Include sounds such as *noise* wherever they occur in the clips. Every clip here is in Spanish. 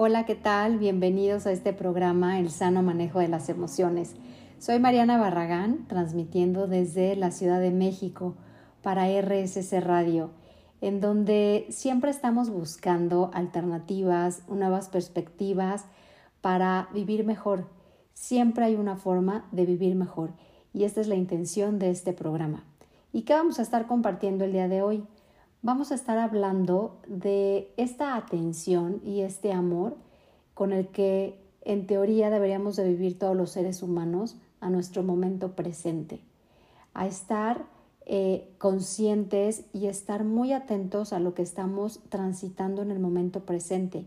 Hola, ¿qué tal? Bienvenidos a este programa El sano manejo de las emociones. Soy Mariana Barragán, transmitiendo desde la Ciudad de México para RSC Radio, en donde siempre estamos buscando alternativas, nuevas perspectivas para vivir mejor. Siempre hay una forma de vivir mejor y esta es la intención de este programa. ¿Y qué vamos a estar compartiendo el día de hoy? Vamos a estar hablando de esta atención y este amor con el que en teoría deberíamos de vivir todos los seres humanos a nuestro momento presente, a estar eh, conscientes y estar muy atentos a lo que estamos transitando en el momento presente.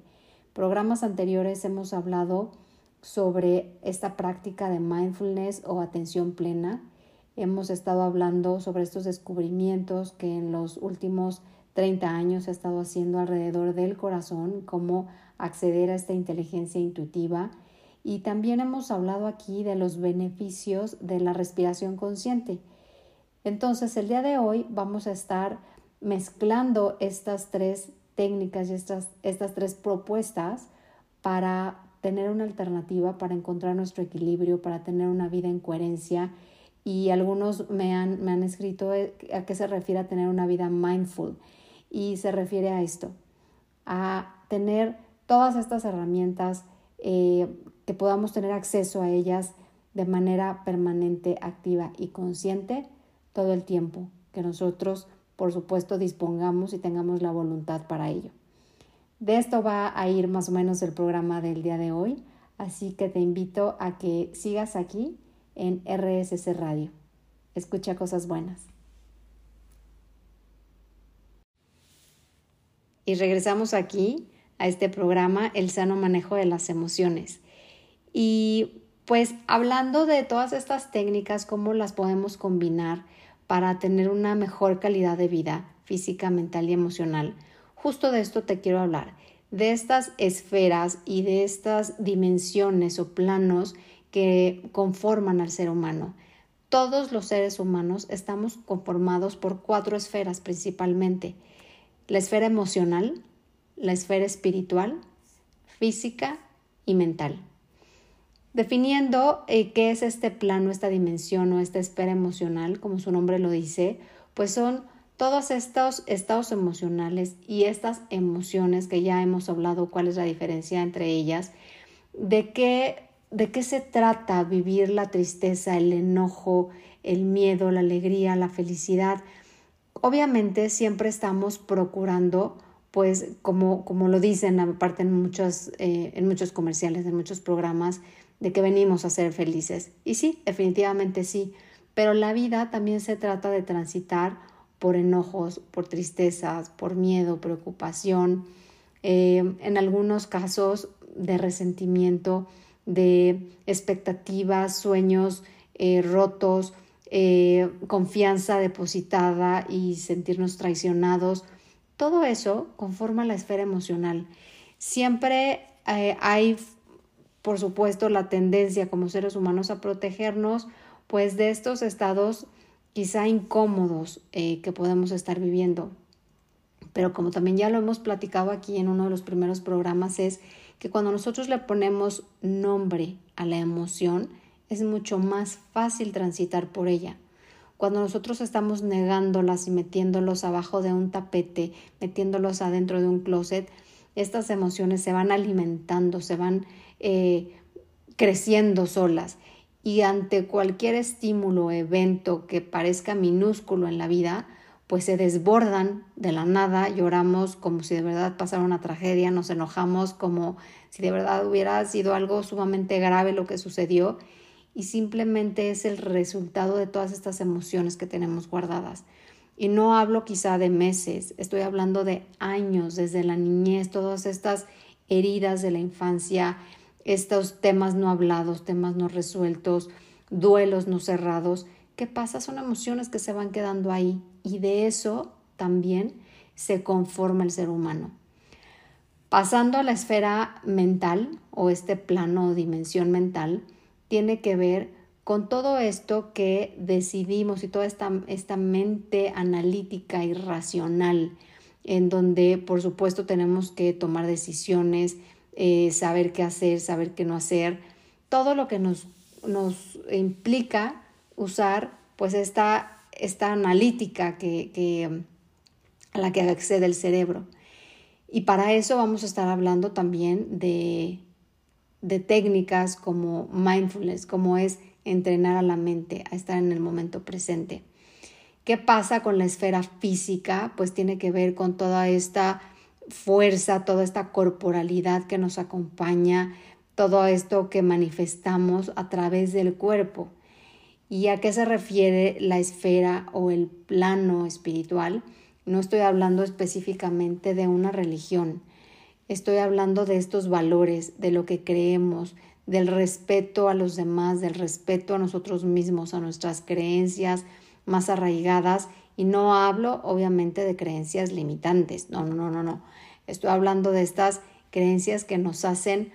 Programas anteriores hemos hablado sobre esta práctica de mindfulness o atención plena. Hemos estado hablando sobre estos descubrimientos que en los últimos 30 años se ha estado haciendo alrededor del corazón, cómo acceder a esta inteligencia intuitiva. Y también hemos hablado aquí de los beneficios de la respiración consciente. Entonces, el día de hoy vamos a estar mezclando estas tres técnicas y estas, estas tres propuestas para tener una alternativa, para encontrar nuestro equilibrio, para tener una vida en coherencia. Y algunos me han, me han escrito eh, a qué se refiere a tener una vida mindful. Y se refiere a esto, a tener todas estas herramientas, eh, que podamos tener acceso a ellas de manera permanente, activa y consciente todo el tiempo, que nosotros, por supuesto, dispongamos y tengamos la voluntad para ello. De esto va a ir más o menos el programa del día de hoy, así que te invito a que sigas aquí en RSC Radio. Escucha cosas buenas. Y regresamos aquí a este programa, El sano manejo de las emociones. Y pues hablando de todas estas técnicas, cómo las podemos combinar para tener una mejor calidad de vida física, mental y emocional Justo de esto te quiero hablar, de estas esferas y de estas dimensiones o planos que conforman al ser humano. Todos los seres humanos estamos conformados por cuatro esferas principalmente. La esfera emocional, la esfera espiritual, física y mental. Definiendo eh, qué es este plano, esta dimensión o esta esfera emocional, como su nombre lo dice, pues son todos estos estados emocionales y estas emociones que ya hemos hablado, cuál es la diferencia entre ellas, de qué, de qué se trata vivir la tristeza, el enojo, el miedo, la alegría, la felicidad. Obviamente siempre estamos procurando, pues como, como lo dicen aparte en muchos, eh, en muchos comerciales, en muchos programas, de que venimos a ser felices. Y sí, definitivamente sí, pero la vida también se trata de transitar por enojos, por tristezas, por miedo, preocupación, eh, en algunos casos de resentimiento, de expectativas, sueños eh, rotos, eh, confianza depositada y sentirnos traicionados. Todo eso conforma la esfera emocional. Siempre hay, por supuesto, la tendencia como seres humanos a protegernos pues de estos estados quizá incómodos eh, que podemos estar viviendo. Pero como también ya lo hemos platicado aquí en uno de los primeros programas, es que cuando nosotros le ponemos nombre a la emoción, es mucho más fácil transitar por ella. Cuando nosotros estamos negándolas y metiéndolos abajo de un tapete, metiéndolos adentro de un closet, estas emociones se van alimentando, se van eh, creciendo solas y ante cualquier estímulo evento que parezca minúsculo en la vida, pues se desbordan de la nada, lloramos como si de verdad pasara una tragedia, nos enojamos como si de verdad hubiera sido algo sumamente grave lo que sucedió y simplemente es el resultado de todas estas emociones que tenemos guardadas. Y no hablo quizá de meses, estoy hablando de años, desde la niñez, todas estas heridas de la infancia, estos temas no hablados, temas no resueltos, duelos no cerrados. ¿Qué pasa? Son emociones que se van quedando ahí y de eso también se conforma el ser humano. Pasando a la esfera mental o este plano o dimensión mental, tiene que ver con todo esto que decidimos y toda esta, esta mente analítica y racional, en donde por supuesto tenemos que tomar decisiones, eh, saber qué hacer, saber qué no hacer, todo lo que nos, nos implica usar pues esta, esta analítica que, a la que accede el cerebro. Y para eso vamos a estar hablando también de, de técnicas como mindfulness, como es entrenar a la mente a estar en el momento presente. ¿Qué pasa con la esfera física? Pues tiene que ver con toda esta fuerza, toda esta corporalidad que nos acompaña, todo esto que manifestamos a través del cuerpo. ¿Y a qué se refiere la esfera o el plano espiritual? No estoy hablando específicamente de una religión, estoy hablando de estos valores, de lo que creemos, del respeto a los demás, del respeto a nosotros mismos, a nuestras creencias más arraigadas. Y no hablo obviamente de creencias limitantes, no, no, no, no. Estoy hablando de estas creencias que nos hacen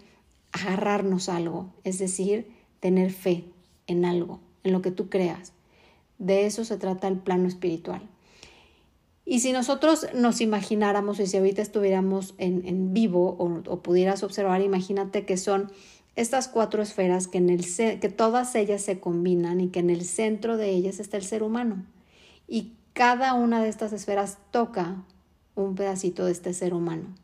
agarrarnos algo, es decir, tener fe en algo, en lo que tú creas. De eso se trata el plano espiritual. Y si nosotros nos imagináramos, y si ahorita estuviéramos en, vivo o, o, pudieras observar, imagínate que son estas cuatro esferas que, en el, que todas ellas se combinan y que en el centro de ellas está el ser humano. Y cada una de estas esferas toca un pedacito de este ser humano.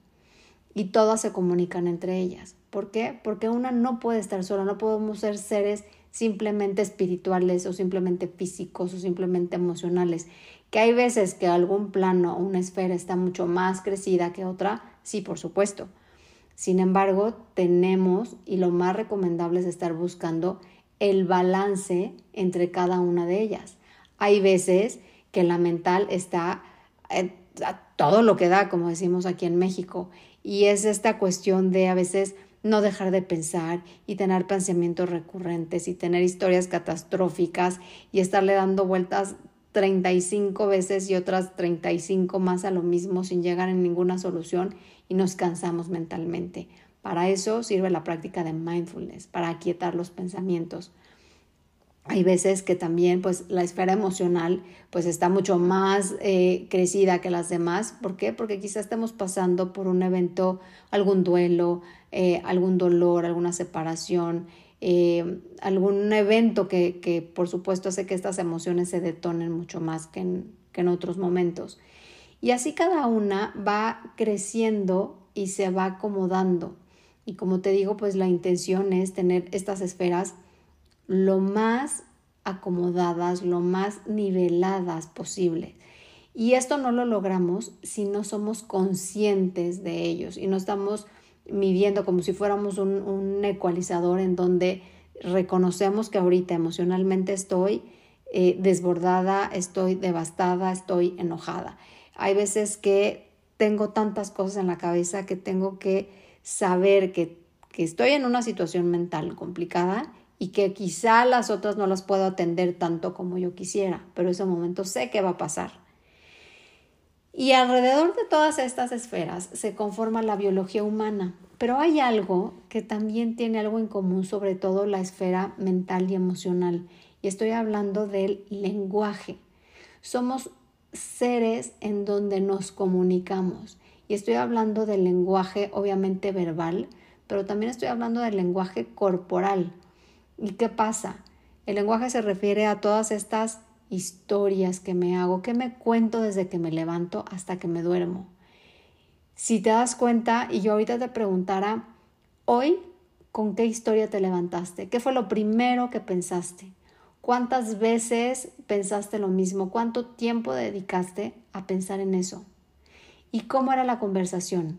Y todas se comunican entre ellas. ¿Por qué? Porque una no puede estar sola, no podemos ser seres simplemente espirituales o simplemente físicos o simplemente emocionales. Que hay veces que algún plano o una esfera está mucho más crecida que otra, sí, por supuesto. Sin embargo, tenemos y lo más recomendable es estar buscando el balance entre cada una de ellas. Hay veces que la mental está eh, a todo lo que da, como decimos aquí en México, y es esta cuestión de a veces no dejar de pensar y tener pensamientos recurrentes y tener historias catastróficas y estarle dando vueltas 35 veces y otras 35 más a lo mismo sin llegar a ninguna solución y nos cansamos mentalmente. Para eso sirve la práctica de mindfulness, para aquietar los pensamientos. Hay veces que también pues la esfera emocional pues está mucho más eh, crecida que las demás. ¿Por qué? Porque quizás estemos pasando por un evento, algún duelo, eh, algún dolor, alguna separación, eh, algún evento que, que, por supuesto hace que estas emociones se detonen mucho más que en, que en otros momentos. Y así cada una va creciendo y se va acomodando. Y como te digo, pues la intención es tener estas esferas lo más acomodadas, lo más niveladas posible. Y esto no lo logramos si no somos conscientes de ellos y no estamos midiendo como si fuéramos un, ecualizador en donde reconocemos que ahorita emocionalmente estoy eh, desbordada, estoy devastada, estoy enojada. Hay veces que tengo tantas cosas en la cabeza que tengo que saber que, que estoy en una situación mental complicada y que quizá las otras no las puedo atender tanto como yo quisiera, pero ese momento sé que va a pasar. Y alrededor de todas estas esferas se conforma la biología humana, pero hay algo que también tiene algo en común, sobre todo la esfera mental y emocional, y estoy hablando del lenguaje. Somos seres en donde nos comunicamos, y estoy hablando del lenguaje obviamente verbal, pero también estoy hablando del lenguaje corporal. ¿Y qué pasa? El lenguaje se refiere a todas estas historias que me hago, que me cuento desde que me levanto hasta que me duermo. Si te das cuenta y yo ahorita te preguntara, hoy, ¿con qué historia te levantaste? ¿Qué fue lo primero que pensaste? ¿Cuántas veces pensaste lo mismo? ¿Cuánto tiempo dedicaste a pensar en eso? ¿Y cómo era la conversación?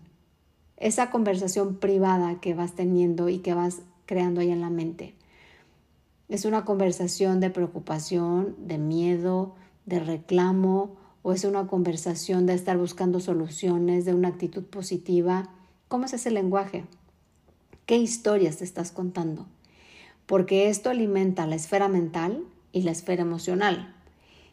Esa conversación privada que vas teniendo y que vas creando ahí en la mente. ¿Es una conversación de preocupación, de miedo, de reclamo? ¿O es una conversación de estar buscando soluciones, de una actitud positiva? ¿Cómo es ese lenguaje? ¿Qué historias te estás contando? Porque esto alimenta la esfera mental y la esfera emocional.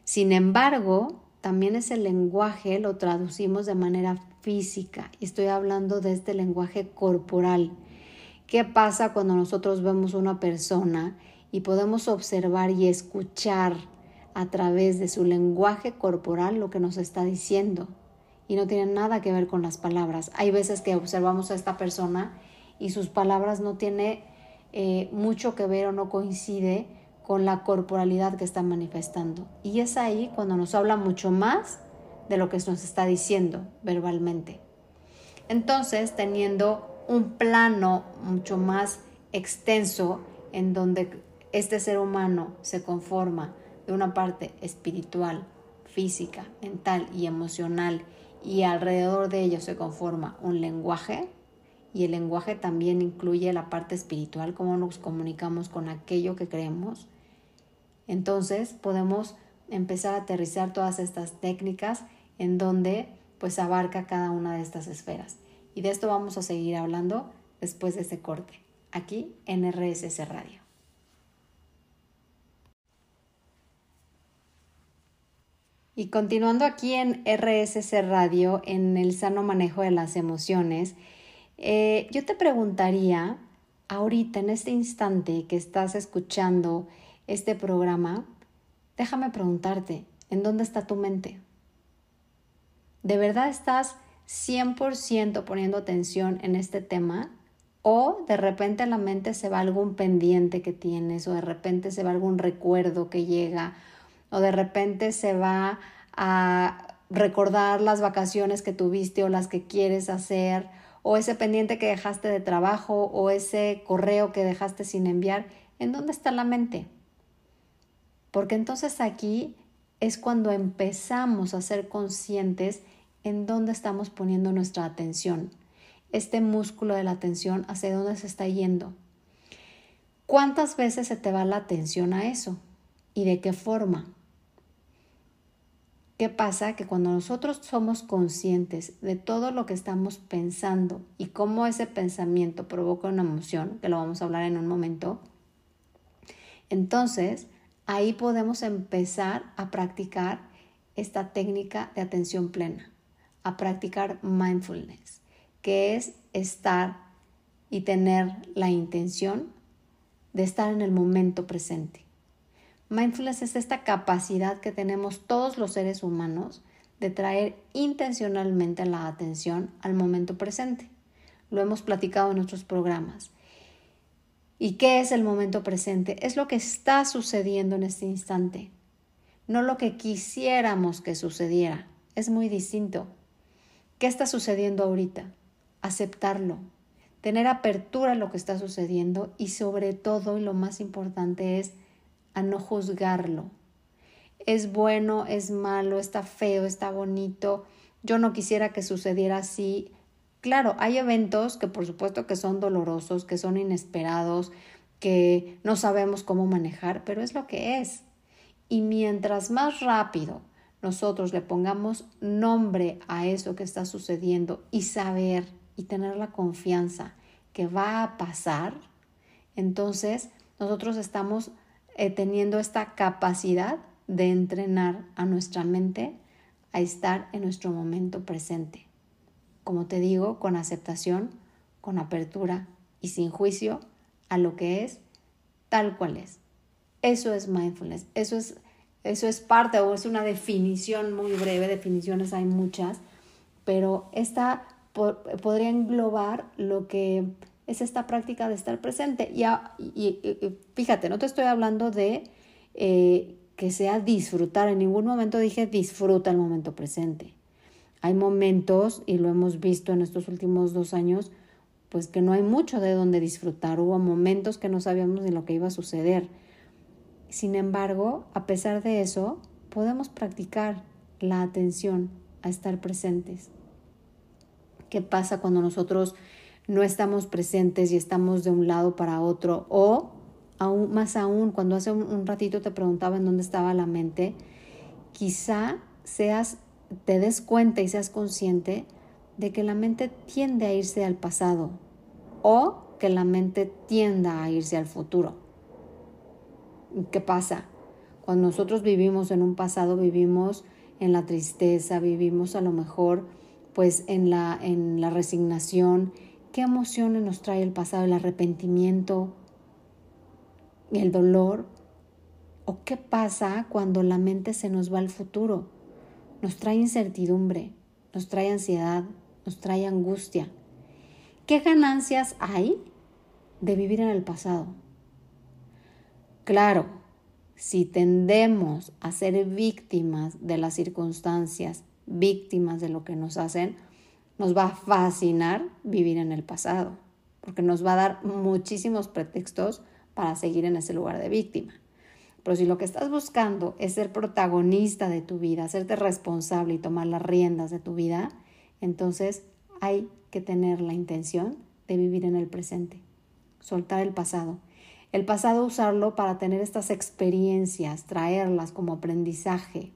Sin embargo, también ese lenguaje lo traducimos de manera física y estoy hablando de este lenguaje corporal. ¿Qué pasa cuando nosotros vemos una persona y podemos observar y escuchar a través de su lenguaje corporal lo que nos está diciendo. Y no tiene nada que ver con las palabras. Hay veces que observamos a esta persona y sus palabras no tiene eh, mucho que ver o no coincide con la corporalidad que está manifestando. Y es ahí cuando nos habla mucho más de lo que nos está diciendo verbalmente. Entonces, teniendo un plano mucho más extenso en donde este ser humano se conforma de una parte espiritual, física, mental y emocional y alrededor de ello se conforma un lenguaje y el lenguaje también incluye la parte espiritual, cómo nos comunicamos con aquello que creemos. Entonces podemos empezar a aterrizar todas estas técnicas en donde pues abarca cada una de estas esferas. Y de esto vamos a seguir hablando después de este corte, aquí en RSS Radio. Y continuando aquí en RSS Radio, en el sano manejo de las emociones, eh, yo te preguntaría, ahorita, en este instante que estás escuchando este programa, déjame preguntarte, ¿en dónde está tu mente? ¿De verdad estás 100% poniendo atención en este tema? ¿O de repente la mente se va algún pendiente que tienes? ¿O de repente se va algún recuerdo que llega? ¿O de repente se va a recordar las vacaciones que tuviste o las que quieres hacer? ¿O ese pendiente que dejaste de trabajo? ¿O ese correo que dejaste sin enviar? ¿En dónde está la mente? Porque entonces aquí es cuando empezamos a ser conscientes en dónde estamos poniendo nuestra atención. Este músculo de la atención, hacia dónde se está yendo. ¿Cuántas veces se te va la atención a eso? ¿Y de qué forma? ¿Qué pasa? Que cuando nosotros somos conscientes de todo lo que estamos pensando y cómo ese pensamiento provoca una emoción, que lo vamos a hablar en un momento, entonces ahí podemos empezar a practicar esta técnica de atención plena a practicar mindfulness, que es estar y tener la intención de estar en el momento presente. Mindfulness es esta capacidad que tenemos todos los seres humanos de traer intencionalmente la atención al momento presente. Lo hemos platicado en nuestros programas. ¿Y qué es el momento presente? Es lo que está sucediendo en este instante, no lo que quisiéramos que sucediera. Es muy distinto. ¿Qué está sucediendo ahorita? Aceptarlo, tener apertura a lo que está sucediendo y sobre todo, y lo más importante es a no juzgarlo. Es bueno, es malo, está feo, está bonito. Yo no quisiera que sucediera así. Claro, hay eventos que por supuesto que son dolorosos, que son inesperados, que no sabemos cómo manejar, pero es lo que es. Y mientras más rápido nosotros le pongamos nombre a eso que está sucediendo y saber y tener la confianza que va a pasar, entonces nosotros estamos eh, teniendo esta capacidad de entrenar a nuestra mente a estar en nuestro momento presente. Como te digo, con aceptación, con apertura y sin juicio a lo que es tal cual es. Eso es mindfulness, eso es eso es parte o es una definición muy breve, definiciones hay muchas, pero esta podría englobar lo que es esta práctica de estar presente. Y, y, fíjate, no te estoy hablando de eh, que sea disfrutar, en ningún momento dije disfruta el momento presente. Hay momentos, y lo hemos visto en estos últimos dos años, pues que no hay mucho de donde disfrutar. Hubo momentos que no sabíamos ni lo que iba a suceder sin embargo, a pesar de eso, podemos practicar la atención a estar presentes. ¿Qué pasa cuando nosotros no estamos presentes y estamos de un lado para otro? O aún más aún, cuando hace un, ratito te preguntaba en dónde estaba la mente, quizá seas, te des cuenta y seas consciente de que la mente tiende a irse al pasado o que la mente tienda a irse al futuro. ¿Qué pasa? Cuando nosotros vivimos en un pasado, vivimos en la tristeza, vivimos a lo mejor pues en la, en la resignación. ¿Qué emociones nos trae el pasado? El arrepentimiento, el dolor. ¿O qué pasa cuando la mente se nos va al futuro? Nos trae incertidumbre, nos trae ansiedad, nos trae angustia. ¿Qué ganancias hay de vivir en el pasado? Claro, si tendemos a ser víctimas de las circunstancias, víctimas de lo que nos hacen, nos va a fascinar vivir en el pasado, porque nos va a dar muchísimos pretextos para seguir en ese lugar de víctima. Pero si lo que estás buscando es ser protagonista de tu vida, hacerte responsable y tomar las riendas de tu vida, entonces hay que tener la intención de vivir en el presente, soltar el pasado. El pasado usarlo para tener estas experiencias, traerlas como aprendizaje.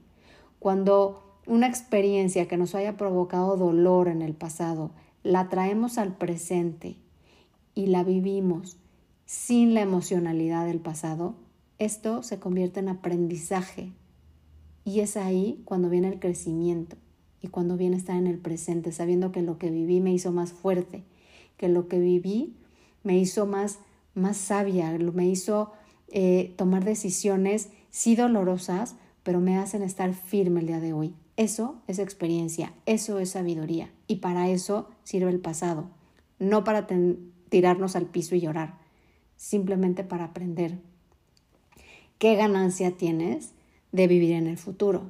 Cuando una experiencia que nos haya provocado dolor en el pasado, la traemos al presente y la vivimos sin la emocionalidad del pasado, esto se convierte en aprendizaje. Y es ahí cuando viene el crecimiento y cuando viene estar en el presente, sabiendo que lo que viví me hizo más fuerte, que lo que viví me hizo más, más sabia, me hizo eh, tomar decisiones, sí dolorosas, pero me hacen estar firme el día de hoy. Eso es experiencia, eso es sabiduría y para eso sirve el pasado, no para tirarnos al piso y llorar, simplemente para aprender. ¿Qué ganancia tienes de vivir en el futuro?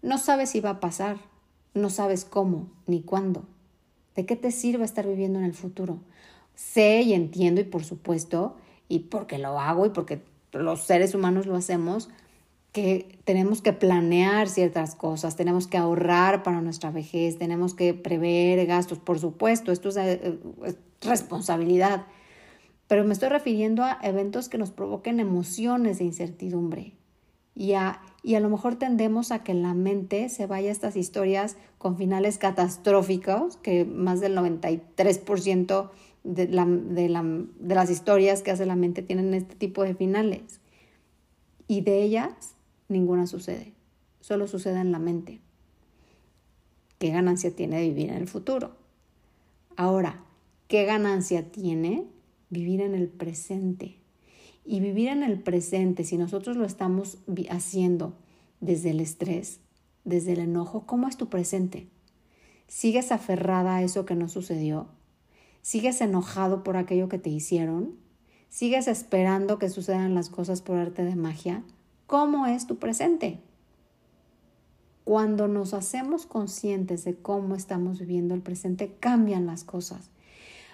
No sabes si va a pasar, no sabes cómo ni cuándo. ¿De qué te sirve estar viviendo en el futuro? Sé y entiendo y por supuesto, y porque lo hago y porque los seres humanos lo hacemos, que tenemos que planear ciertas cosas, tenemos que ahorrar para nuestra vejez, tenemos que prever gastos, por supuesto, esto es, eh, responsabilidad, pero me estoy refiriendo a eventos que nos provoquen emociones de incertidumbre y a, y a lo mejor tendemos a que la mente se vaya a estas historias con finales catastróficos, que más del 93% de, la, de, la, de las historias que hace la mente tienen este tipo de finales. Y de ellas ninguna sucede, solo sucede en la mente. ¿Qué ganancia tiene vivir en el futuro? Ahora, ¿qué ganancia tiene vivir en el presente? Y vivir en el presente, si nosotros lo estamos haciendo desde el estrés, desde el enojo, ¿cómo es tu presente? ¿Sigues aferrada a eso que no sucedió? ¿Sigues enojado por aquello que te hicieron? ¿Sigues esperando que sucedan las cosas por arte de magia? Cómo es tu presente. Cuando nos hacemos conscientes de cómo estamos viviendo el presente, cambian las cosas.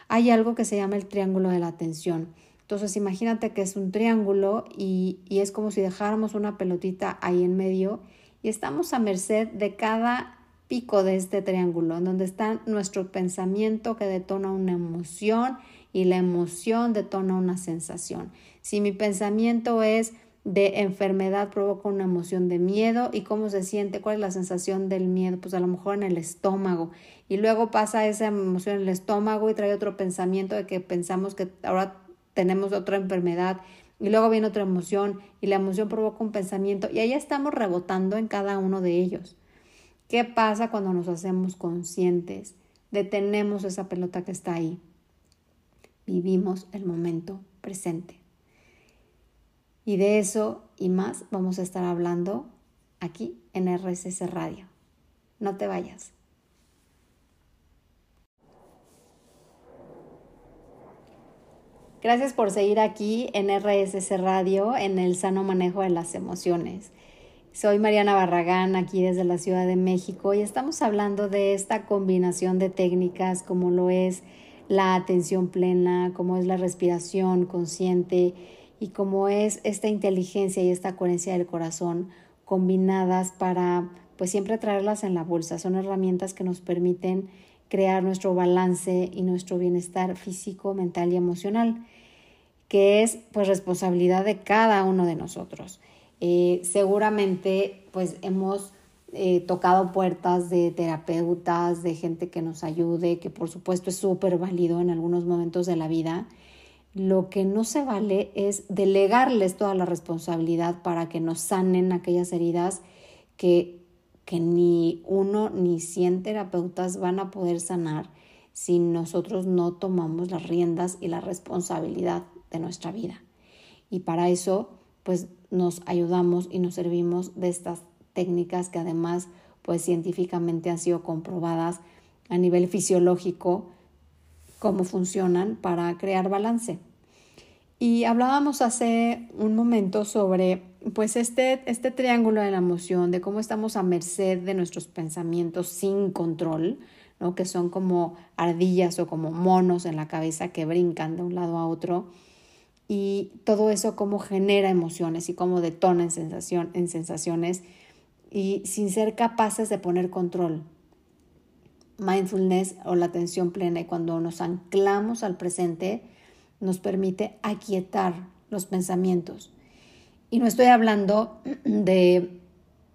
Hay algo que se llama el triángulo de la atención. Entonces imagínate que es un triángulo y, y es como si dejáramos una pelotita ahí en medio y estamos a merced de cada pico de este triángulo, en donde está nuestro pensamiento que detona una emoción y la emoción detona una sensación. Si mi pensamiento es de enfermedad provoca una emoción de miedo y cómo se siente, cuál es la sensación del miedo, pues a lo mejor en el estómago y luego pasa esa emoción en el estómago y trae otro pensamiento de que pensamos que ahora tenemos otra enfermedad y luego viene otra emoción y la emoción provoca un pensamiento y ahí estamos rebotando en cada uno de ellos. ¿Qué pasa cuando nos hacemos conscientes? Detenemos esa pelota que está ahí. Vivimos el momento presente. Y de eso y más vamos a estar hablando aquí en RSS Radio. No te vayas. Gracias por seguir aquí en RSS Radio en el sano manejo de las emociones. Soy Mariana Barragán aquí desde la Ciudad de México y estamos hablando de esta combinación de técnicas como lo es la atención plena, como es la respiración consciente y como es esta inteligencia y esta coherencia del corazón combinadas para pues siempre traerlas en la bolsa. Son herramientas que nos permiten crear nuestro balance y nuestro bienestar físico, mental y emocional, que es pues responsabilidad de cada uno de nosotros. Eh, seguramente pues hemos eh, tocado puertas de terapeutas, de gente que nos ayude, que por supuesto es súper válido en algunos momentos de la vida lo que no se vale es delegarles toda la responsabilidad para que nos sanen aquellas heridas que, que ni uno ni cien terapeutas van a poder sanar si nosotros no tomamos las riendas y la responsabilidad de nuestra vida. Y para eso, pues nos ayudamos y nos servimos de estas técnicas que además, pues científicamente han sido comprobadas a nivel fisiológico cómo funcionan para crear balance. Y hablábamos hace un momento sobre pues este, este triángulo de la emoción, de cómo estamos a merced de nuestros pensamientos sin control, ¿no? que son como ardillas o como monos en la cabeza que brincan de un lado a otro. Y todo eso cómo genera emociones y cómo detona en, sensación, en sensaciones y sin ser capaces de poner control. Mindfulness o la atención plena y cuando nos anclamos al presente, nos permite aquietar los pensamientos. Y no estoy hablando *clears throat* de,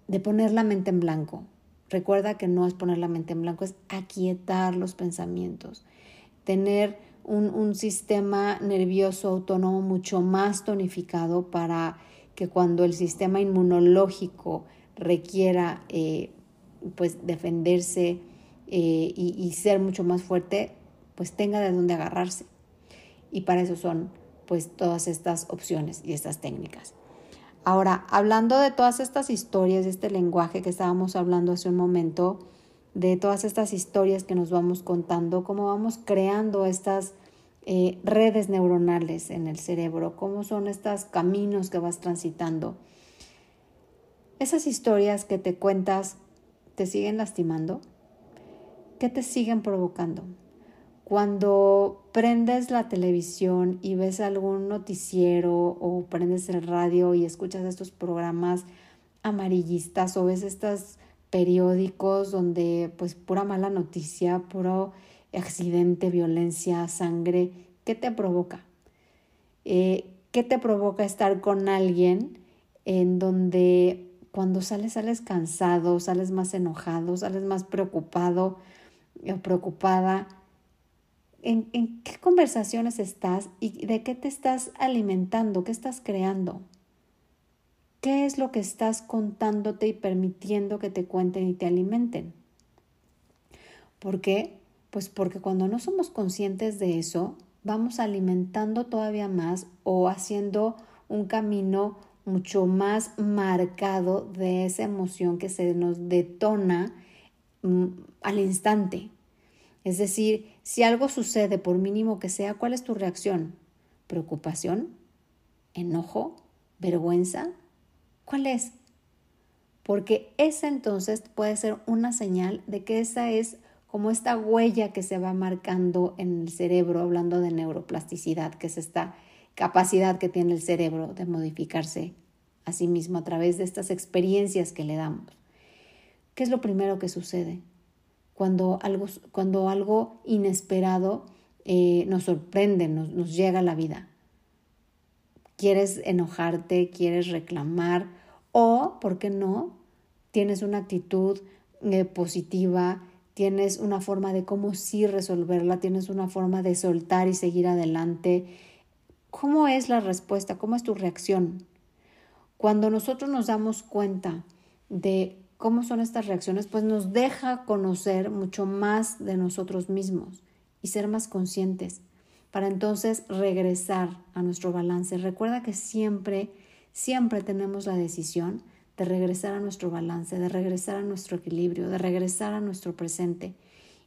de poner la mente en blanco. Recuerda que no es poner la mente en blanco, es aquietar los pensamientos, tener un, un, sistema nervioso autónomo mucho más tonificado para que cuando el sistema inmunológico requiera eh, pues defenderse eh, y, y, ser mucho más fuerte, pues tenga de dónde agarrarse y para eso son pues todas estas opciones y estas técnicas. Ahora, hablando de todas estas historias, de este lenguaje que estábamos hablando hace un momento, de todas estas historias que nos vamos contando, cómo vamos creando estas eh, redes neuronales en el cerebro, cómo son estos caminos que vas transitando. Esas historias que te cuentas, ¿te siguen lastimando? ¿Qué te siguen provocando? Cuando prendes la televisión y ves algún noticiero o prendes el radio y escuchas estos programas amarillistas o ves estos periódicos donde pues pura mala noticia, puro accidente, violencia, sangre, ¿qué te provoca? Eh, ¿Qué te provoca estar con alguien en donde cuando sales sales cansado, sales más enojado, sales más preocupado o preocupada? En, qué conversaciones estás y de qué te estás alimentando, qué estás creando. ¿Qué es lo que estás contándote y permitiendo que te cuenten y te alimenten? ¿Por qué? Pues porque cuando no somos conscientes de eso, vamos alimentando todavía más o haciendo un camino mucho más marcado de esa emoción que se nos detona mm, al instante. Es decir, si algo sucede, por mínimo que sea, ¿cuál es tu reacción? ¿Preocupación? ¿Enojo? ¿Vergüenza? ¿Cuál es? Porque esa entonces puede ser una señal de que esa es como esta huella que se va marcando en el cerebro, hablando de neuroplasticidad, que es esta capacidad que tiene el cerebro de modificarse a sí mismo a través de estas experiencias que le damos. ¿Qué es lo primero que sucede? Cuando algo, cuando algo inesperado eh, nos sorprende, nos, nos llega a la vida. Quieres enojarte, quieres reclamar o, ¿por qué no? Tienes una actitud eh, positiva, tienes una forma de cómo sí resolverla, tienes una forma de soltar y seguir adelante. ¿Cómo es la respuesta? ¿Cómo es tu reacción? Cuando nosotros nos damos cuenta de cómo son estas reacciones, pues nos deja conocer mucho más de nosotros mismos y ser más conscientes para entonces regresar a nuestro balance. Recuerda que siempre, siempre tenemos la decisión de regresar a nuestro balance, de regresar a nuestro equilibrio, de regresar a nuestro presente.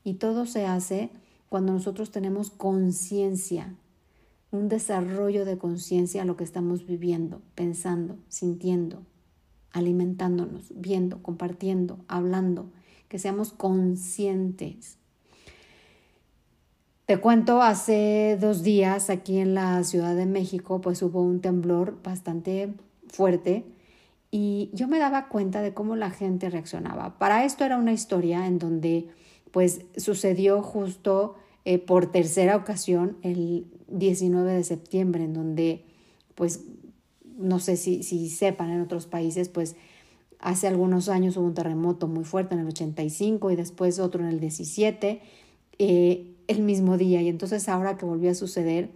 Y todo se hace cuando nosotros tenemos conciencia, un desarrollo de conciencia a lo que estamos viviendo, pensando, sintiendo, alimentándonos, viendo, compartiendo, hablando, que seamos conscientes. Te cuento, hace dos días aquí en la Ciudad de México, pues hubo un temblor bastante fuerte y yo me daba cuenta de cómo la gente reaccionaba. Para esto era una historia en donde pues sucedió justo eh, por tercera ocasión el 19 de septiembre, en donde pues no sé si, si sepan en otros países, pues hace algunos años hubo un terremoto muy fuerte en el 85 y después otro en el 17, eh, el mismo día. Y entonces ahora que volvió a suceder,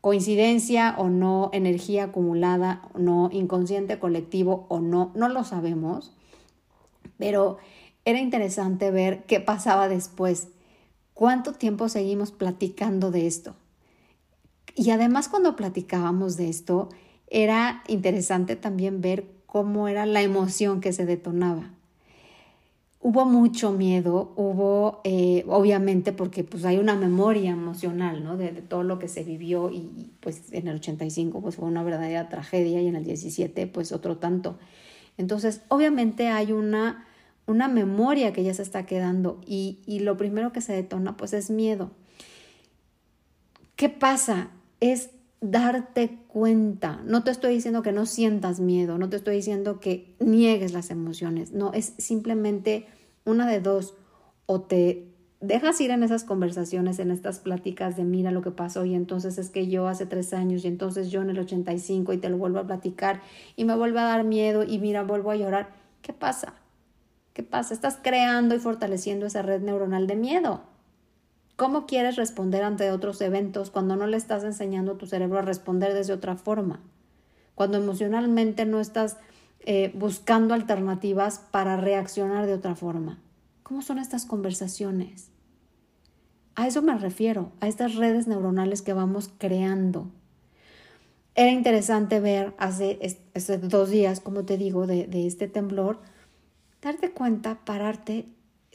coincidencia o no, energía acumulada o no, inconsciente colectivo o no, no lo sabemos, pero era interesante ver qué pasaba después, cuánto tiempo seguimos platicando de esto. Y además cuando platicábamos de esto, era interesante también ver cómo era la emoción que se detonaba. hubo mucho miedo, hubo, eh, obviamente, porque pues hay una memoria emocional, ¿no? De, todo lo que se vivió y pues en el 85 pues fue una verdadera tragedia y en el 17 pues otro tanto. Entonces, obviamente hay una, una memoria que ya se está quedando y, y lo primero que se detona pues es miedo. ¿Qué pasa? Es darte cuenta. No te estoy diciendo que no sientas miedo, no te estoy diciendo que niegues las emociones, no, es simplemente una de dos, o te dejas ir en esas conversaciones, en estas pláticas de mira lo que pasó y entonces es que yo hace tres años y entonces yo en el 85 y te lo vuelvo a platicar y me vuelve a dar miedo y mira, vuelvo a llorar. ¿Qué pasa? ¿Qué pasa? Estás creando y fortaleciendo esa red neuronal de miedo. ¿Cómo quieres responder ante otros eventos cuando no le estás enseñando a tu cerebro a responder desde otra forma? Cuando emocionalmente no estás eh, buscando alternativas para reaccionar de otra forma. ¿Cómo son estas conversaciones? A eso me refiero, a estas redes neuronales que vamos creando. Era interesante ver hace, dos días, como te digo, de, de este temblor, darte cuenta, pararte,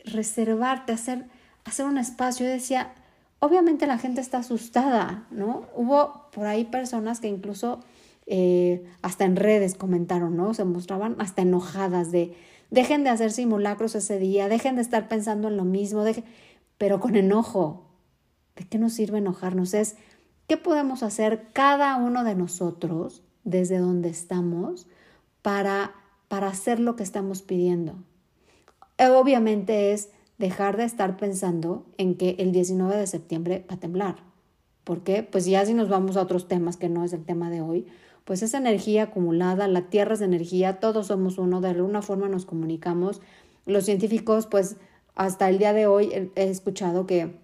reservarte, hacer hacer un espacio. y decía, obviamente la gente está asustada, ¿no? Hubo por ahí personas que incluso eh, hasta en redes comentaron, ¿no? Se mostraban hasta enojadas de, dejen de hacer simulacros ese día, dejen de estar pensando en lo mismo, pero con enojo. ¿De qué nos sirve enojarnos? Es, ¿qué podemos hacer cada uno de nosotros desde donde estamos para, para hacer lo que estamos pidiendo? Obviamente es dejar de estar pensando en que el 19 de septiembre va a temblar. porque Pues ya si nos vamos a otros temas que no es el tema de hoy, pues esa energía acumulada, la tierra es energía, todos somos uno, de alguna forma nos comunicamos. Los científicos, pues hasta el día de hoy he, escuchado que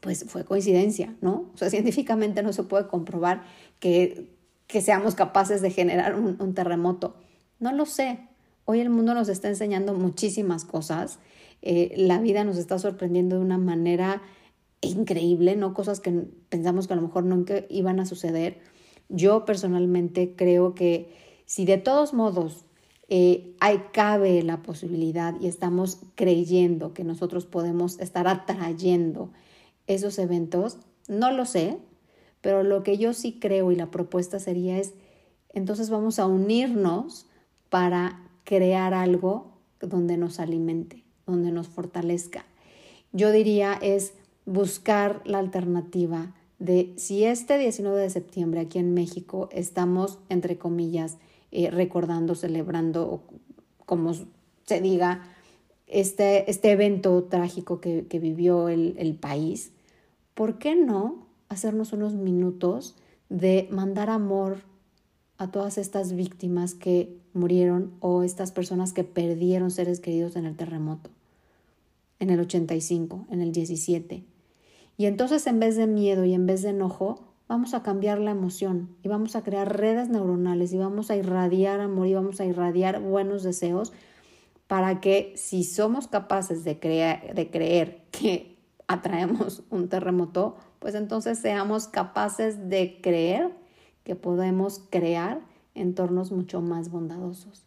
pues fue coincidencia, ¿no? O sea, *laughs* científicamente no se puede comprobar que, que seamos capaces de generar un terremoto. No lo sé. Hoy el mundo nos está enseñando muchísimas cosas eh, la vida nos está sorprendiendo de una manera increíble, ¿no? Cosas que pensamos que a lo mejor nunca iban a suceder. Yo personalmente creo que si de todos modos eh, hay, cabe la posibilidad y estamos creyendo que nosotros podemos estar atrayendo esos eventos, no lo sé, pero lo que yo sí creo y la propuesta sería es, entonces vamos a unirnos para crear algo donde nos alimente donde nos fortalezca. Yo diría es buscar la alternativa de si este 19 de septiembre aquí en México estamos, entre comillas, eh, recordando, celebrando, como se diga, este, este evento trágico que, vivió el país, ¿por qué no hacernos unos minutos de mandar amor a todas estas víctimas que murieron o estas personas que perdieron seres queridos en el terremoto, en el 85, en el 17. Y entonces en vez de miedo y en vez de enojo, vamos a cambiar la emoción y vamos a crear redes neuronales y vamos a irradiar amor y vamos a irradiar buenos deseos para que si somos capaces de, creer, de creer que *laughs* atraemos un terremoto, pues entonces seamos capaces de creer que podemos crear entornos mucho más bondadosos.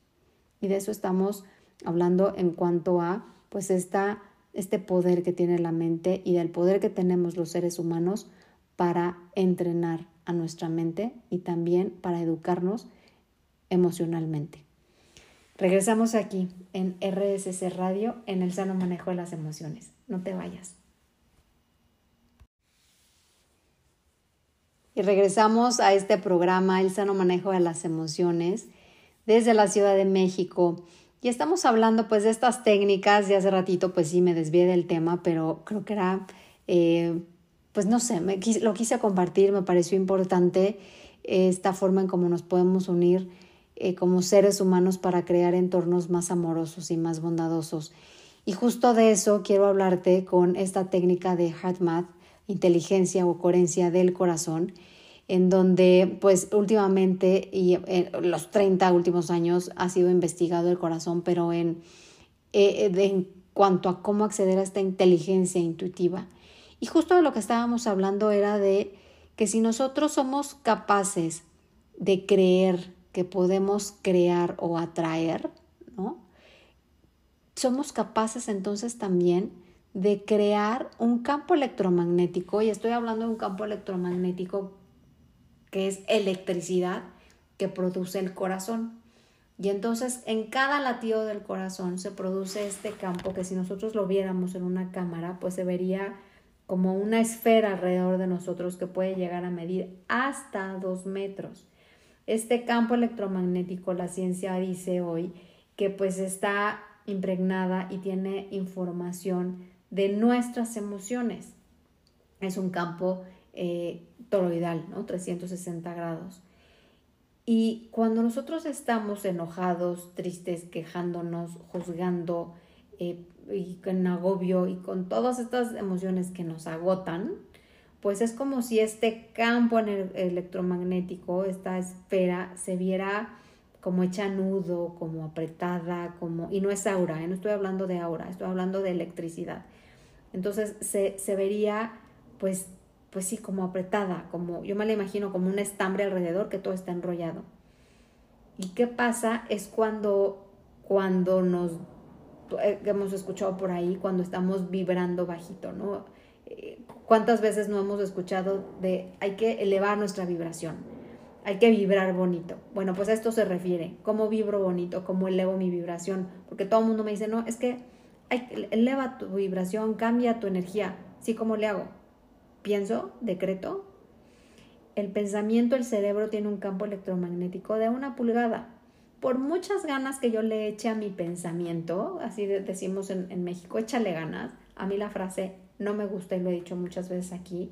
Y de eso estamos hablando en cuanto a pues esta, este poder que tiene la mente y del poder que tenemos los seres humanos para entrenar a nuestra mente y también para educarnos emocionalmente. Regresamos aquí en RSC Radio en el sano manejo de las emociones. No te vayas. Y regresamos a este programa, El sano manejo de las emociones, desde la Ciudad de México. Y estamos hablando pues de estas técnicas, de hace ratito pues sí me desvié del tema, pero creo que era, eh, pues no sé, lo quise compartir, me pareció importante esta forma en cómo nos podemos unir eh, como seres humanos para crear entornos más amorosos y más bondadosos. Y justo de eso quiero hablarte con esta técnica de HeartMath, inteligencia o coherencia del corazón, en donde pues últimamente y en los 30 últimos años ha sido investigado el corazón, pero en, eh, en cuanto a cómo acceder a esta inteligencia intuitiva. Y justo lo que estábamos hablando era de que si nosotros somos capaces de creer que podemos crear o atraer, ¿no? somos capaces entonces también de crear un campo electromagnético, y estoy hablando de un campo electromagnético que es electricidad que produce el corazón. Y entonces en cada latido del corazón se produce este campo que si nosotros lo viéramos en una cámara, pues se vería como una esfera alrededor de nosotros que puede llegar a medir hasta dos metros. Este campo electromagnético, la ciencia dice hoy que pues está impregnada y tiene información de nuestras emociones. Es un campo eh, toroidal, ¿no? 360 grados. Y cuando nosotros estamos enojados, tristes, quejándonos, juzgando, eh, y con agobio y con todas estas emociones que nos agotan, pues es como si este campo electromagnético, esta esfera, se viera como hecha nudo, como apretada, como... Y no es aura, ¿eh? no estoy hablando de aura, estoy hablando de electricidad. Entonces se, se vería, pues, pues sí, como apretada, como yo me la imagino como un estambre alrededor que todo está enrollado. ¿Y qué pasa? Es cuando, cuando nos eh, hemos escuchado por ahí, cuando estamos vibrando bajito, ¿no? Eh, ¿Cuántas veces no hemos escuchado de hay que elevar nuestra vibración? Hay que vibrar bonito. Bueno, pues a esto se refiere. ¿Cómo vibro bonito? ¿Cómo elevo mi vibración? Porque todo el mundo me dice, no, es que eleva tu vibración, cambia tu energía. ¿Sí? ¿Cómo le hago? Pienso, decreto. El pensamiento, el cerebro tiene un campo electromagnético de una pulgada. Por muchas ganas que yo le eche a mi pensamiento, así decimos en, en México, échale ganas. A mí la frase no me gusta y lo he dicho muchas veces aquí,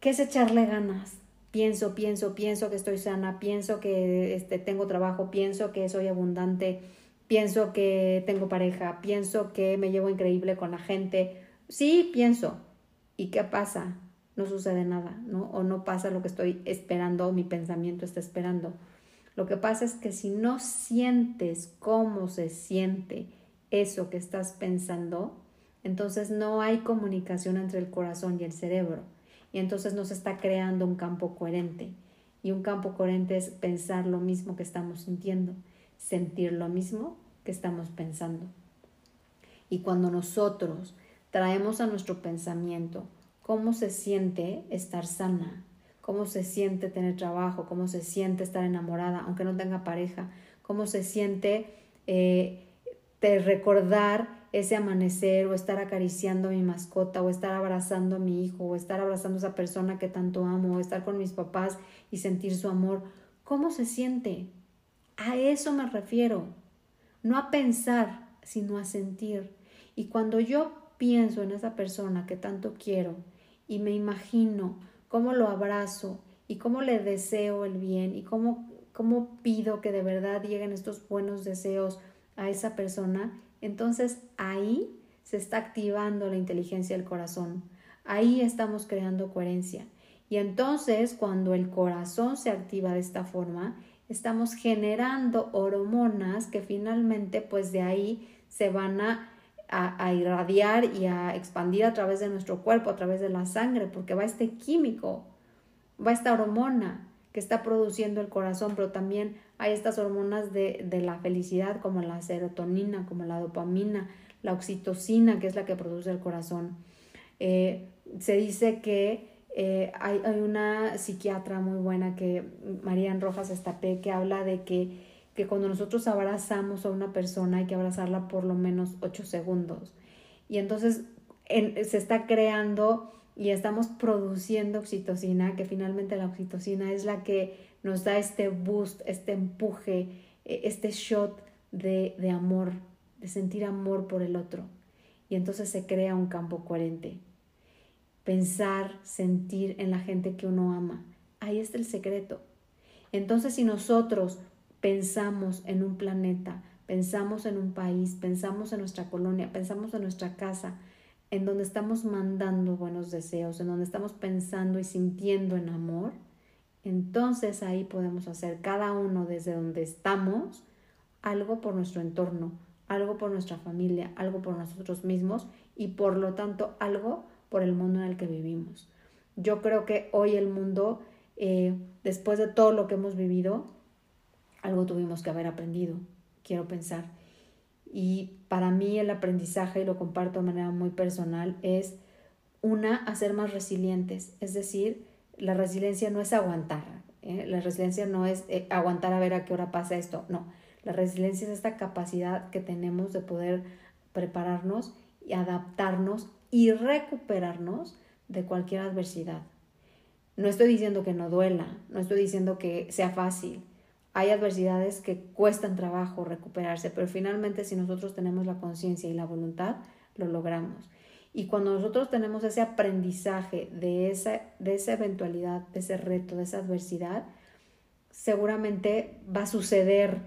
que es echarle ganas. Pienso, pienso, pienso que estoy sana, pienso que este, tengo trabajo, pienso que soy abundante, pienso que tengo pareja, pienso que me llevo increíble con la gente. Sí, pienso. ¿Y qué pasa? No sucede nada, ¿no? O no pasa lo que estoy esperando o mi pensamiento está esperando. Lo que pasa es que si no sientes cómo se siente eso que estás pensando, entonces no hay comunicación entre el corazón y el cerebro. Y entonces no se está creando un campo coherente. Y un campo coherente es pensar lo mismo que estamos sintiendo, sentir lo mismo que estamos pensando. Y cuando nosotros traemos a nuestro pensamiento cómo se siente estar sana, cómo se siente tener trabajo, cómo se siente estar enamorada, aunque no tenga pareja, cómo se siente eh, de recordar ese amanecer o estar acariciando a mi mascota o estar abrazando a mi hijo o estar abrazando a esa persona que tanto amo o estar con mis papás y sentir su amor. ¿Cómo se siente? A eso me refiero. No a pensar, sino a sentir. Y cuando yo pienso en esa persona que tanto quiero y me imagino cómo lo abrazo y cómo le deseo el bien y cómo, cómo pido que de verdad lleguen estos buenos deseos a esa persona, entonces ahí se está activando la inteligencia del corazón. Ahí estamos creando coherencia. Y entonces cuando el corazón se activa de esta forma, estamos generando hormonas que finalmente pues de ahí se van a, a, irradiar y a expandir a través de nuestro cuerpo, a través de la sangre, porque va este químico, va esta hormona que está produciendo el corazón, pero también hay estas hormonas de, de, la felicidad como la serotonina, como la dopamina, la oxitocina, que es la que produce el corazón. Eh, se dice que eh, hay, una psiquiatra muy buena que, Marían Rojas Estapé, que habla de que, que cuando nosotros abrazamos a una persona hay que abrazarla por lo menos ocho segundos. Y entonces se está creando y estamos produciendo oxitocina, que finalmente la oxitocina es la que nos da este boost, este empuje, e, este shot de, de amor, de sentir amor por el otro. Y entonces se crea un campo coherente. Pensar, sentir en la gente que uno ama. Ahí está el secreto. Entonces si nosotros pensamos en un planeta, pensamos en un país, pensamos en nuestra colonia, pensamos en nuestra casa, en donde estamos mandando buenos deseos, en donde estamos pensando y sintiendo en amor, entonces ahí podemos hacer cada uno desde donde estamos algo por nuestro entorno, algo por nuestra familia, algo por nosotros mismos y por lo tanto algo por el mundo en el que vivimos. Yo creo que hoy el mundo, eh, después de todo lo que hemos vivido, algo tuvimos que haber aprendido, quiero pensar. y para mí el aprendizaje, y lo comparto de manera muy personal, es una, hacer más resilientes. Es decir, la resiliencia no es aguantar. ¿eh? La resiliencia no es eh, aguantar a ver a qué hora pasa esto. No, la resiliencia es esta capacidad que tenemos de poder prepararnos y adaptarnos y recuperarnos de cualquier adversidad. No estoy diciendo que no duela, no estoy diciendo que sea fácil. Hay adversidades que cuestan trabajo recuperarse, pero finalmente si nosotros tenemos la conciencia y la voluntad, lo logramos. Y cuando nosotros tenemos ese aprendizaje de esa, de esa eventualidad, de ese reto, de esa adversidad, seguramente va a suceder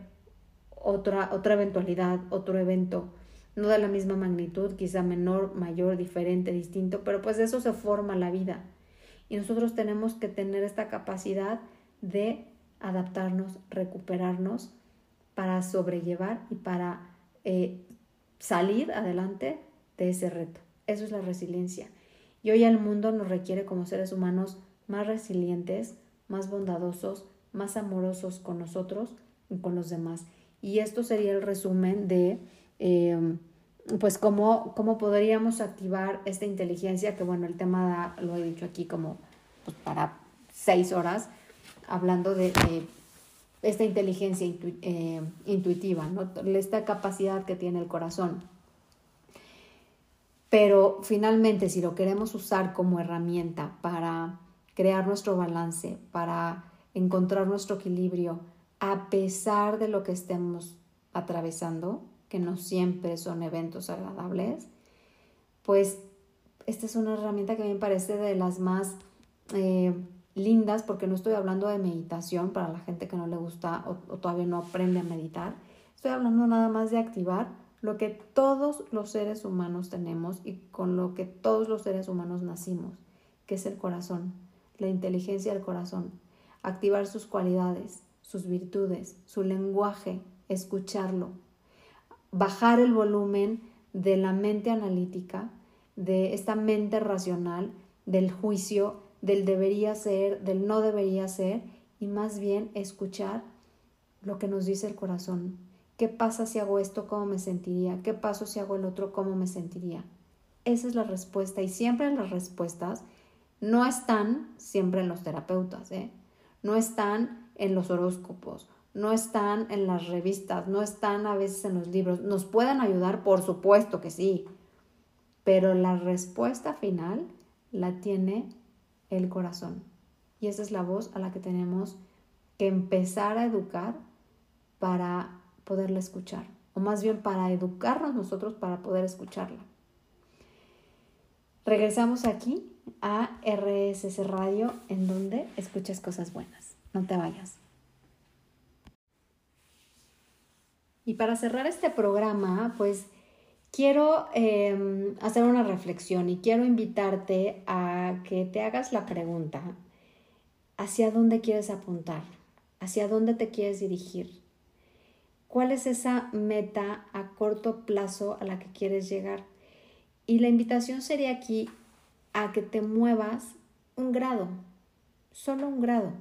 otra, otra eventualidad, otro evento, no de la misma magnitud, quizá menor, mayor, diferente, distinto, pero pues de eso se forma la vida. Y nosotros tenemos que tener esta capacidad de adaptarnos, recuperarnos para sobrellevar y para eh, salir adelante de ese reto. Eso es la resiliencia. Y hoy el mundo nos requiere como seres humanos más resilientes, más bondadosos, más amorosos con nosotros y con los demás. Y esto sería el resumen de, em, pues, cómo, cómo podríamos activar esta inteligencia, que bueno, el tema lo he dicho aquí como pues, para seis horas, hablando de, esta inteligencia eh, intuitiva, ¿no? esta capacidad que tiene el corazón. Pero finalmente, si lo queremos usar como herramienta para crear nuestro balance, para encontrar nuestro equilibrio, a pesar de lo que estemos atravesando, que no siempre son eventos agradables, pues esta es una herramienta que me parece de las más eh, lindas, porque no estoy hablando de meditación para la gente que no le gusta o, o todavía no aprende a meditar, estoy hablando nada más de activar lo que todos los seres humanos tenemos y con lo que todos los seres humanos nacimos, que es el corazón, la inteligencia del corazón, activar sus cualidades, sus virtudes, su lenguaje, escucharlo, bajar el volumen de la mente analítica, de esta mente racional, del juicio, del debería ser, del no debería ser, y más bien escuchar lo que nos dice el corazón. ¿Qué pasa si hago esto? ¿Cómo me sentiría? ¿Qué pasa si hago el otro? ¿Cómo me sentiría? Esa es la respuesta y siempre las respuestas no están siempre en los terapeutas, ¿eh? no están en los horóscopos, no están en las revistas, no están a veces en los libros. ¿Nos pueden ayudar? Por supuesto que sí, pero la respuesta final la tiene el corazón. Y esa es la voz a la que tenemos que empezar a educar para poderla escuchar, o más bien para educarnos nosotros para poder escucharla. Regresamos aquí a RSS Radio, en donde escuchas cosas buenas. No te vayas. Y para cerrar este programa, pues quiero em, hacer una reflexión y quiero invitarte a que te hagas la pregunta, ¿hacia dónde quieres apuntar? ¿Hacia dónde te quieres dirigir? ¿Cuál es esa meta a corto plazo a la que quieres llegar? Y la invitación sería aquí a que te muevas un grado, solo un grado.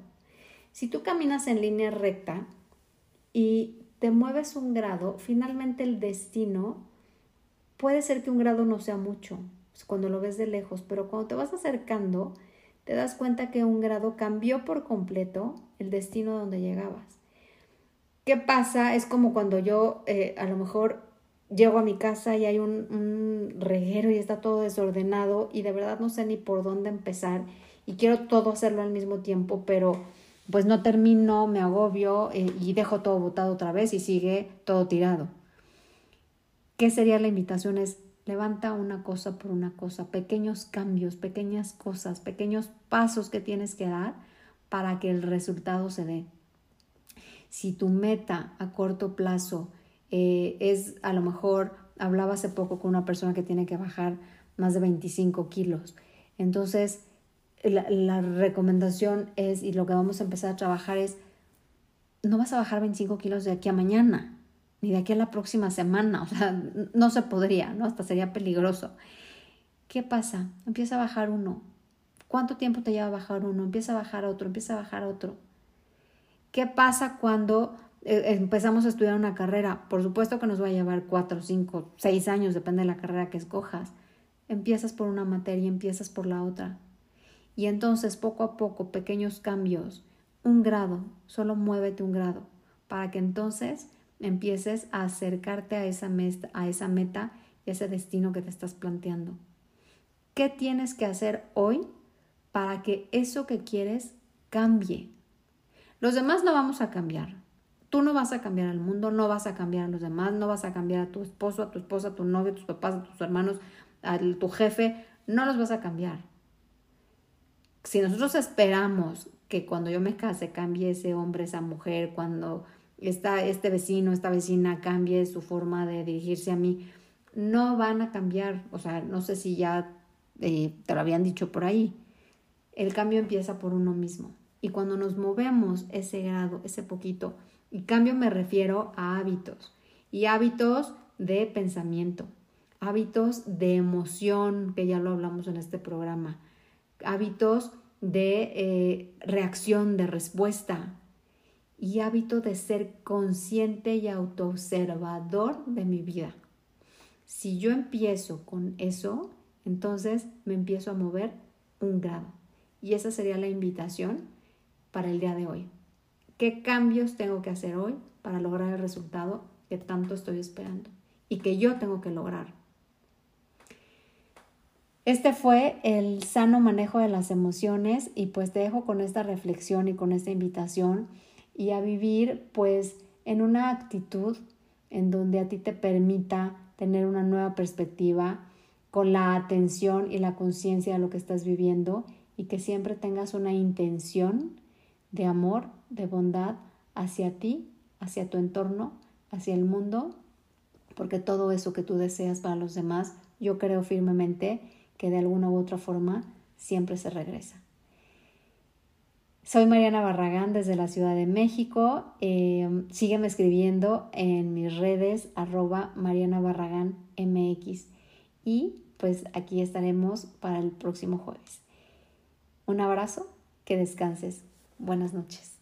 Si tú caminas en línea recta y te mueves un grado, finalmente el destino puede ser que un grado no sea mucho pues, cuando lo ves de lejos, pero cuando te vas acercando, te das cuenta que un grado cambió por completo el destino donde llegabas. ¿Qué pasa? Es como cuando yo eh, a lo mejor llego a mi casa y hay un, un, reguero y está todo desordenado y de verdad no sé ni por dónde empezar y quiero todo hacerlo al mismo tiempo, pero pues no termino, me agobio eh, y dejo todo botado otra vez y sigue todo tirado. ¿Qué sería la invitación? Es levanta una cosa por una cosa, pequeños cambios, pequeñas cosas, pequeños pasos que tienes que dar para que el resultado se dé. Si tu meta a corto plazo eh, es a lo mejor, hablaba hace poco con una persona que tiene que bajar más de 25 kilos, entonces la, recomendación es, y lo que vamos a empezar a trabajar es, no vas a bajar 25 kilos de aquí a mañana, ni de aquí a la próxima semana, o sea, no se podría, ¿no? Hasta sería peligroso. ¿Qué pasa? Empieza a bajar uno. ¿Cuánto tiempo te lleva a bajar uno? Empieza a bajar otro, empieza a bajar otro. ¿Qué pasa cuando eh, empezamos a estudiar una carrera, por supuesto que nos va a llevar cuatro, cinco, seis años, depende de la carrera que escojas. Empiezas por una materia, empiezas por la otra. Y entonces poco a poco, pequeños cambios, un grado, solo muévete un grado, para que entonces empieces a acercarte a esa, meta, a esa meta y ese destino que te estás planteando. ¿Qué tienes que hacer hoy para que eso que quieres cambie? Los demás no vamos a cambiar. Tú no vas a cambiar al mundo, no vas a cambiar a los demás, no vas a cambiar a tu esposo, a tu esposa, a tu novio, a tus papás, a tus hermanos, a tu jefe, no los vas a cambiar. Si nosotros esperamos que cuando yo me case cambie ese hombre, esa mujer, cuando está este vecino, esta vecina cambie su forma de dirigirse a mí, no van a cambiar. O sea, no sé si ya eh, te lo habían dicho por ahí. El cambio empieza por uno mismo. Y cuando nos movemos ese grado, ese poquito, y cambio me refiero a hábitos, y hábitos de pensamiento, hábitos de emoción, que ya lo hablamos en este programa, hábitos de eh, reacción, de respuesta, y hábito de ser consciente y autoobservador de mi vida. Si yo empiezo con eso, entonces me empiezo a mover un grado. Y esa sería la invitación para el día de hoy. ¿Qué cambios tengo que hacer hoy para lograr el resultado que tanto estoy esperando y que yo tengo que lograr? Este fue el sano manejo de las emociones y pues te dejo con esta reflexión y con esta invitación y a vivir pues en una actitud en donde a ti te permita tener una nueva perspectiva con la atención y la conciencia de lo que estás viviendo y que siempre tengas una intención de amor, de bondad hacia ti, hacia tu entorno, hacia el mundo, porque todo eso que tú deseas para los demás, yo creo firmemente que de alguna u otra forma siempre se regresa. Soy Mariana Barragán desde la Ciudad de México. Eh, sígueme escribiendo en mis redes arroba Mariana Barragán MX. Y pues aquí estaremos para el próximo jueves. Un abrazo, que descanses. Buenas noches.